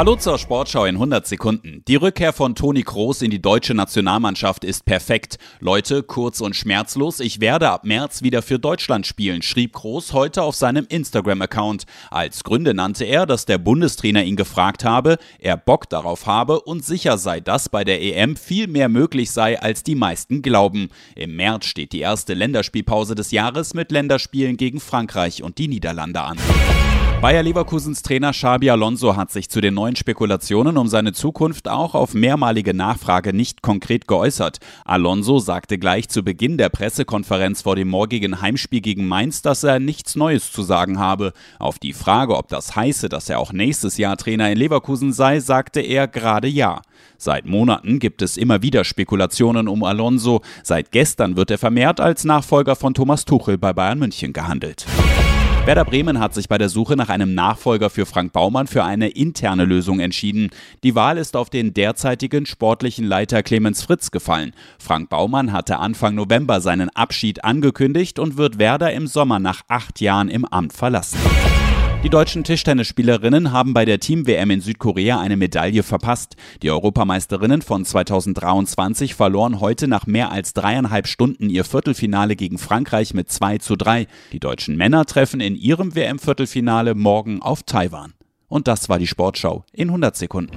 Hallo zur Sportschau in 100 Sekunden. Die Rückkehr von Toni Kroos in die deutsche Nationalmannschaft ist perfekt. Leute, kurz und schmerzlos, ich werde ab März wieder für Deutschland spielen, schrieb Kroos heute auf seinem Instagram-Account. Als Gründe nannte er, dass der Bundestrainer ihn gefragt habe, er Bock darauf habe und sicher sei, dass bei der EM viel mehr möglich sei, als die meisten glauben. Im März steht die erste Länderspielpause des Jahres mit Länderspielen gegen Frankreich und die Niederlande an. Bayer Leverkusens Trainer Xabi Alonso hat sich zu den neuen Spekulationen um seine Zukunft auch auf mehrmalige Nachfrage nicht konkret geäußert. Alonso sagte gleich zu Beginn der Pressekonferenz vor dem morgigen Heimspiel gegen Mainz, dass er nichts Neues zu sagen habe. Auf die Frage, ob das heiße, dass er auch nächstes Jahr Trainer in Leverkusen sei, sagte er gerade ja. Seit Monaten gibt es immer wieder Spekulationen um Alonso. Seit gestern wird er vermehrt als Nachfolger von Thomas Tuchel bei Bayern München gehandelt. Werder Bremen hat sich bei der Suche nach einem Nachfolger für Frank Baumann für eine interne Lösung entschieden. Die Wahl ist auf den derzeitigen sportlichen Leiter Clemens Fritz gefallen. Frank Baumann hatte Anfang November seinen Abschied angekündigt und wird Werder im Sommer nach acht Jahren im Amt verlassen. Die deutschen Tischtennisspielerinnen haben bei der Team-WM in Südkorea eine Medaille verpasst. Die Europameisterinnen von 2023 verloren heute nach mehr als dreieinhalb Stunden ihr Viertelfinale gegen Frankreich mit 2 zu 3. Die deutschen Männer treffen in ihrem WM-Viertelfinale morgen auf Taiwan. Und das war die Sportschau in 100 Sekunden.